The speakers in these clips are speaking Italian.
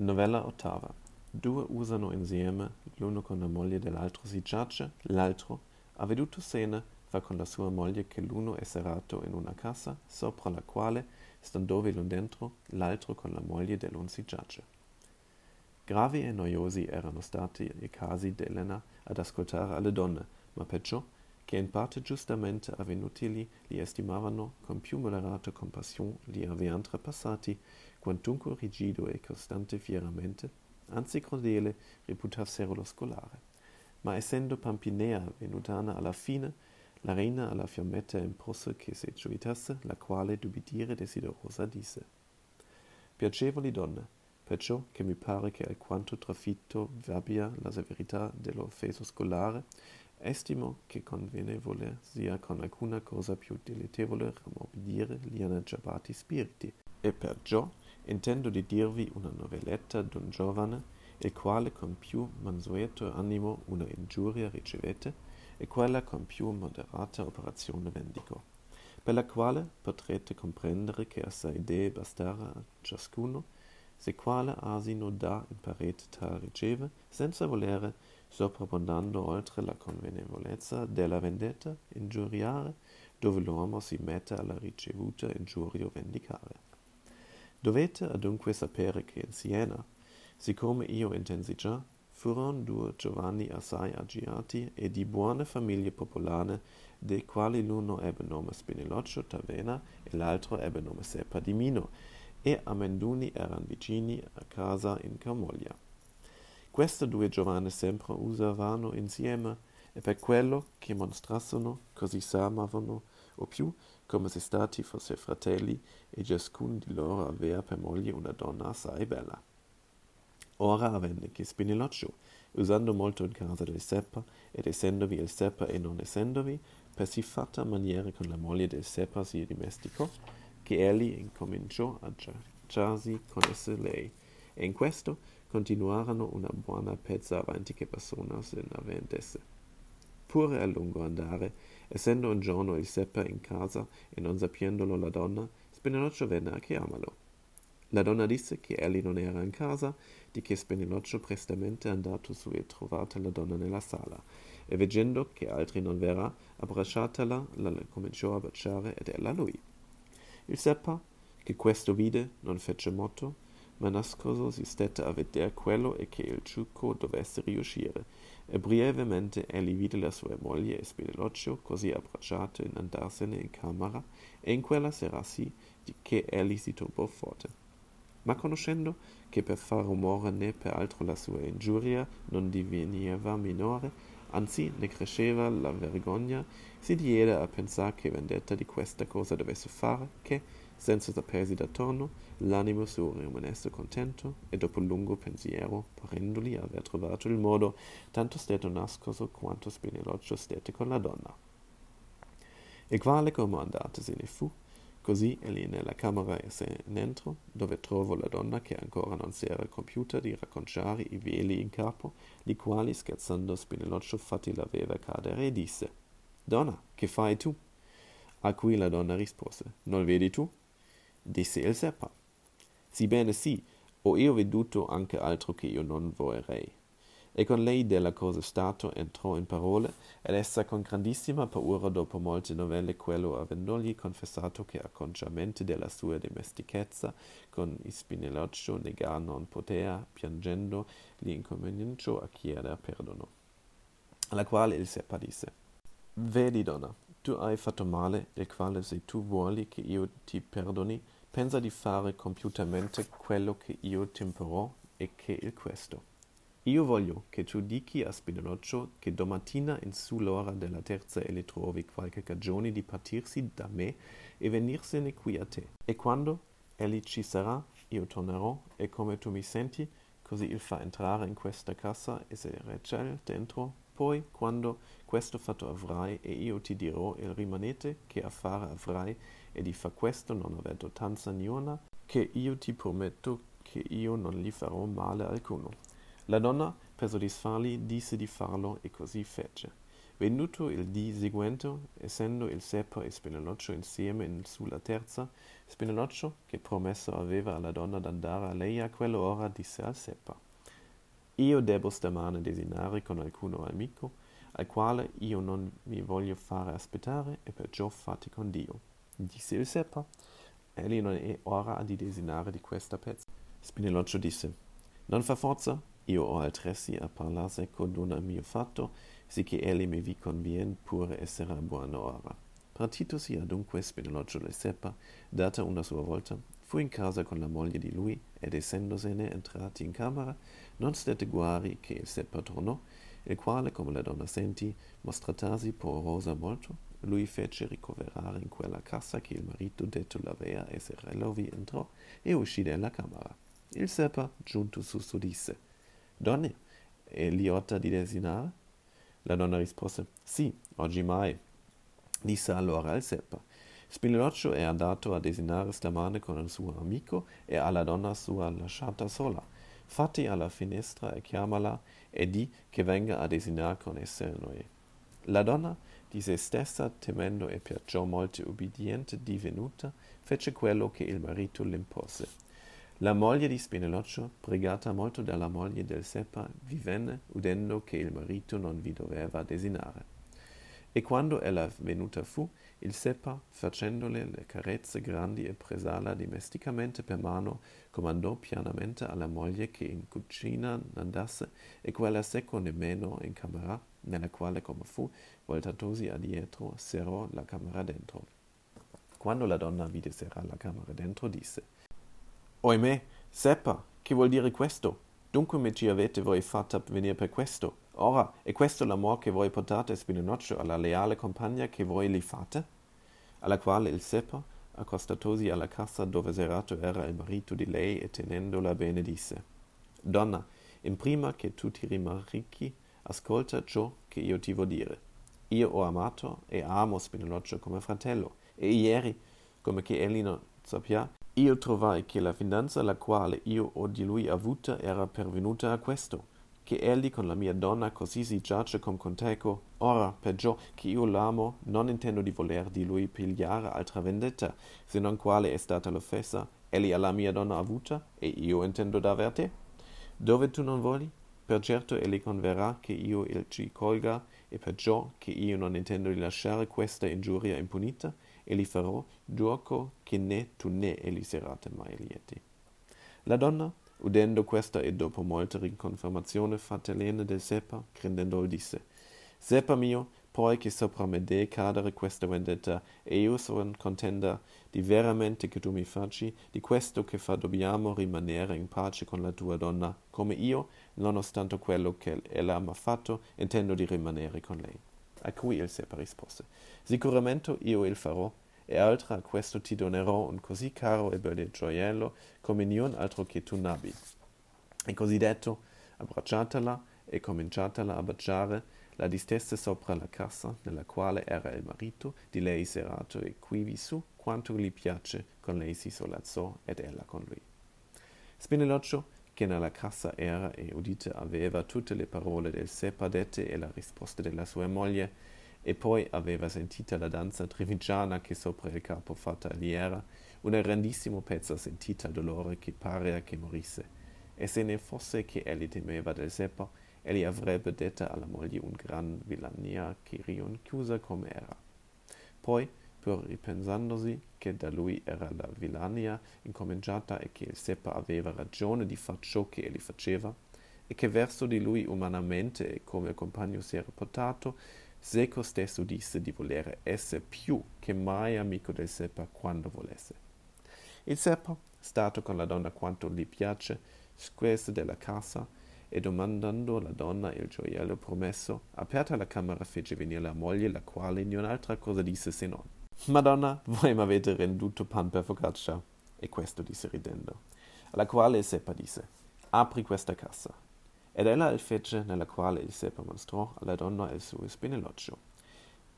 Novella ottava. Due usano insieme, l'uno con la moglie dell'altro si giace, l'altro, avveduto sene, va con la sua moglie che l'uno è serrato in una casa, sopra la quale, standovi l'un dentro, l'altro con la moglie dell'un si giace. Gravi e noiosi erano stati i casi d'Elena ad ascoltare alle donne, ma perciò che in parte giustamente avvenutili li estimavano con più moderata compassione li avean trapassati, quantunque rigido e costante fieramente, anzi crudele reputassero lo scolare. Ma essendo Pampinea venutana alla fine, la reina alla fiammetta impose che se giovitasse, la quale dubitire desiderosa disse. Piacevoli donne, perciò che mi pare che alquanto trafitto vabbia la severità dell'offeso scolare, estimo che convenevole sia con alcuna cosa più dilettevole rammorbidire gli anaggiabati spiriti, e perciò intendo di dirvi una novelletta d'un giovane, il quale con più mansueto animo una ingiuria ricevette, e quella con più moderata operazione vendico, per la quale potrete comprendere che assai dee bastare a ciascuno, se quale asino dà in parete tal riceve, senza volere, soprabbondando oltre la convenevolezza della vendetta, ingiuriare, dove l'uomo si mette alla ricevuta ingiurio vendicare. Dovete adunque sapere che in Siena, siccome io intensi già, furono due giovanni assai agiati e di buone famiglie popolane, dei quali l'uno ebbe nome Spinelloccio Tavena e l'altro ebbe nome Seppa di Mino, e amenduni erano vicini a casa in Camoglia. Queste due giovane sempre usavano insieme, e per quello che mostrassero così s'amavano, o più, come se stati fosse fratelli, e ciascun di loro avea per moglie una donna assai bella. Ora avvenne che Spinelloccio, usando molto in casa del Seppa, ed essendovi il Seppa e non essendovi, per si fatta maniera con la moglie del Seppa si dimesticò, che egli incominciò a giacciarsi con esse lei, e in questo continuarono una buona pezza avanti che persona se n'avventesse. Pure a lungo andare, essendo un giorno il Seppa in casa e non sapiendolo la donna, Spinelloccio venne a chiamarlo. La donna disse che egli non era in casa, di che Spinelloccio prestamente andato su e trovata la donna nella sala, e veggendo che altri non verrà, abbracciatela, la cominciò a baciare ed ella lui. Il Seppa, che questo vide, non fece motto, ma nascoso si stette a veder quello e che il ciucco dovesse riuscire, e brevemente egli vide la sua moglie e Spinelloccio così abbracciato in andarsene in camera, e in quella sera sì, di che egli si turbò forte. Ma conoscendo che per far rumore né per altro la sua ingiuria non diveniva minore, anzi ne cresceva la vergogna, si diede a pensar che vendetta di questa cosa dovesse fare, che, senza sapersi d'attorno, l'animo suo rimanesse contento, e dopo lungo pensiero, parendoli aver trovato il modo, tanto stette nascoso quanto Spinelloccio stette con la donna. Il quale comandatesene fu, così egli nella camera se n'entrò, dove trovò la donna che ancora non si era compiuta di racconciare i veli in capo, li quali, scherzando Spinelloccio, fatti l'aveva cadere, e disse, Donna, che fai tu? A cui la donna rispose, Non vedi tu? Disse il Seppa, Sibbene sì, ho io veduto anche altro che io non vorrei. E con lei della cosa stato entrò in parole, ed essa con grandissima paura dopo molte novelle quello avendogli confessato che acconciamente della sua dimestichezza con Spinelloccio negar non potea, piangendo, gli incominciò a chiedere perdono. Alla quale il Seppa disse, Vedi, donna, tu hai fatto male, il quale se tu vuoli che io ti perdoni, pensa di fare compiutamente quello che io temperò e che il questo. Io voglio che tu dichi a Spinelloccio che domattina in su l'ora della terza egli trovi qualche cagione di partirsi da me e venirsene qui a te. E quando egli ci sarà, io tornerò, e come tu mi senti, così il fa entrare in questa casa e se recel dentro. Poi, quando questo fatto avrai, e io ti dirò il rimanete che affare avrai, e di fa questo non aver dotanza niuna, che io ti prometto che io non gli farò male alcuno. La donna, per soddisfarli, disse di farlo e così fece. Venduto il dì seguente, essendo il Seppa e Spinelloccio insieme in sulla terza, Spinelloccio, che promesso aveva alla donna d'andare a lei a quell'ora, disse al Seppa Io debbo stamane desinare con alcuno amico, al quale io non mi voglio fare aspettare, e perciò fatti con Dio. Disse il Seppa, egli non è ora di desinare di questa pezza. Spinelloccio disse, non fa forza, io ho altresì a parlarse con un mio fatto, sicché egli mi vi convien pure essere a buona ora. Partitosi adunque Spinelloccio le Seppa, data una sua volta, fu in casa con la moglie di lui, ed essendosene entrati in camera, non stette guari che il Seppa tornò, il quale, come la donna sentì, mostratasi porosa molto, lui fece ricoverare in quella casa che il marito detto l'avea e Serello vi entrò e uscì dalla camera. Il Seppa, giunto su su disse, Donne, è liota di desinare? La donna rispose, sì, oggi mai. Disse allora il Seppa, Spinelloccio è andato a desinare stamane con il suo amico e alla donna sua lasciata sola. Fatti alla finestra e chiamala e di che venga a desinare con esse noi. La donna, di se stessa, temendo e perciò molto ubbidiente divenuta, fece quello che il marito l'impose. La moglie di Spinelloccio, pregata molto dalla moglie del Seppa, vi venne, udendo che il marito non vi doveva desinare. E quando ella venuta fu, il Seppa, facendole le carezze grandi e presala dimesticamente per mano, comandò pianamente alla moglie che in cucina andasse, e quella seco nemmeno in camera, nella quale come fu, voltatosi addietro, serrò la camera dentro. Quando la donna vide serrare la camera dentro, disse Oimè, Seppa, che vuol dire questo? Dunque mi ci avete voi fatta venire per questo? Ora, è questo l'amor che voi portate Spinocchio alla leale compagna che voi li fate? Alla quale il Seppa, accostatosi alla cassa dove serato era il marito di lei e tenendola bene disse Donna, in prima che tu ti rimarrichi, ascolta ciò che io ti vo dire. Io ho amato e amo Spinocchio come fratello, e ieri, come che egli non sappia, io trovai che la finanza la quale io ho di lui avuta era pervenuta a questo, che egli con la mia donna così si giace con conteco. Ora, perciò che io l'amo, non intendo di voler di lui pigliare altra vendetta, se non quale è stata l'offesa, egli ha la mia donna avuta, e io intendo d'aver te. Dove tu non voli? Per certo egli converrà che io il ci colga, e perciò che io non intendo di lasciare questa ingiuria impunita, e li farò giuoco che né tu né egli serate mai lieti. La donna, udendo questa e dopo molta riconfermazione fratelline del Seppa, credendo disse, Seppa mio, poi che sopra me de cadere questa vendetta, e io son contenta di veramente che tu mi facci, di questo che fa dobbiamo rimanere in pace con la tua donna, come io, nonostante quello che ella m'ha fatto, intendo di rimanere con lei. A cui il Seppa rispose, Sicuramente io il farò, e altra a questo ti donerò un così caro e belle gioiello come niun altro che tu n'abbi. E così detto, abbracciatela e cominciatela a baciare, la distesse sopra la cassa nella quale era il marito di lei serato e quivi su quanto gli piace con lei si solazzò ed ella con lui. Spinelloccio, che nella cassa era e udite aveva tutte le parole del dette e la risposta della sua moglie, e poi aveva sentita la danza trivigiana che sopra il capo fatta gli era, un grandissimo pezzo sentita dolore che parea che morisse. E se ne fosse che egli temeva del Seppa, egli avrebbe detta alla moglie un gran villania che rinchiusa come era. Poi, pur ripensandosi che da lui era la villania incominciata e che il Seppa aveva ragione di far ciò che egli faceva, e che verso di lui umanamente e come compagno si era portato, Seco stesso disse di volere essere più che mai amico del Seppa quando volesse. Il Seppa, stato con la donna quanto gli piace, squese della casa e domandando alla donna il gioiello promesso, aperta la camera fece venire la moglie, la quale niun'altra cosa disse se non. Madonna, voi m'avete renduto pan per focaccia. E questo disse ridendo. Alla quale il Seppa disse, apri questa casa ed ella il fece nella quale il Seppa mostrò alla donna il suo spinelloccio.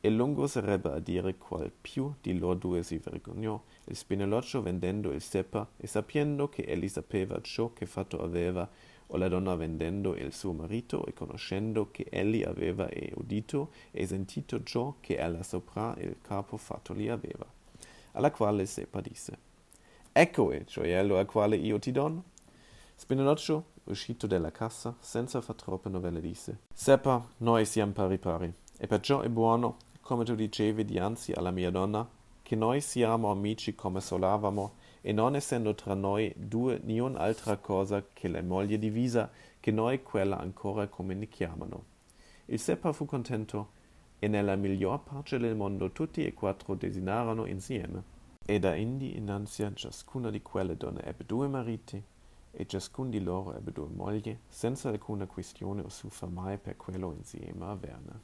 E lungo sarebbe a dire qual più di lor due si vergognò il spinelloccio vendendo il Seppa e sapendo che egli sapeva ciò che fatto aveva, o la donna vendendo il suo marito e conoscendo che egli aveva e udito e sentito ciò che ella sopra il capo fatto li aveva. Alla quale Sepa disse, Ecco il gioiello al quale io ti dono. Spineloccio, uscito dalla cassa, senza far troppe novelle, disse, Sepa, noi siamo pari pari, e perciò è buono, come tu dicevi dianzi alla mia donna, che noi siamo amici come solavamo, e non essendo tra noi due niun altra cosa che la moglie divisa, che noi quella ancora comunichiamano. Il Seppa fu contento, e nella miglior pace del mondo tutti e quattro designarono insieme. E da indi innanzi ciascuna di quelle donne ebbe due mariti, e ciascun di loro ebbe due mogli, senza alcuna questione o suffa mai per quello insieme averne.